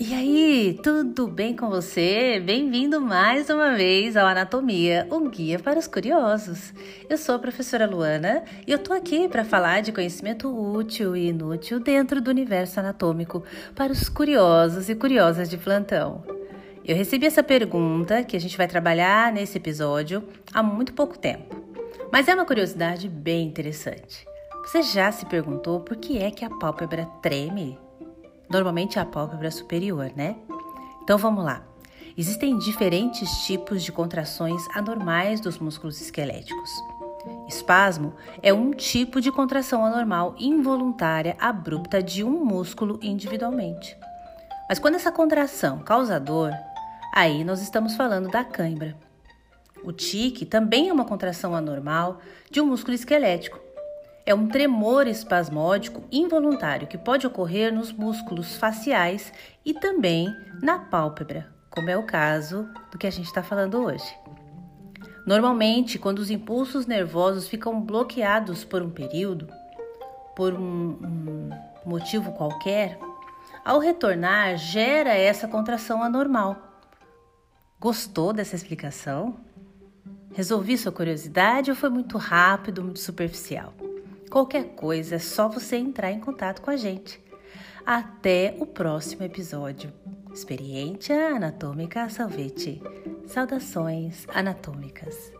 E aí, tudo bem com você? Bem-vindo mais uma vez ao Anatomia, um guia para os curiosos. Eu sou a professora Luana e eu tô aqui para falar de conhecimento útil e inútil dentro do universo anatômico para os curiosos e curiosas de plantão. Eu recebi essa pergunta que a gente vai trabalhar nesse episódio há muito pouco tempo, mas é uma curiosidade bem interessante. Você já se perguntou por que é que a pálpebra treme? Normalmente a pálpebra superior, né? Então vamos lá. Existem diferentes tipos de contrações anormais dos músculos esqueléticos. Espasmo é um tipo de contração anormal involuntária abrupta de um músculo individualmente. Mas quando essa contração causa dor, aí nós estamos falando da cãibra. O tique também é uma contração anormal de um músculo esquelético, é um tremor espasmódico involuntário que pode ocorrer nos músculos faciais e também na pálpebra, como é o caso do que a gente está falando hoje. Normalmente, quando os impulsos nervosos ficam bloqueados por um período, por um, um motivo qualquer, ao retornar gera essa contração anormal. Gostou dessa explicação? Resolvi sua curiosidade ou foi muito rápido, muito superficial? Qualquer coisa é só você entrar em contato com a gente. Até o próximo episódio. Experiência Anatômica Salvete. Saudações anatômicas.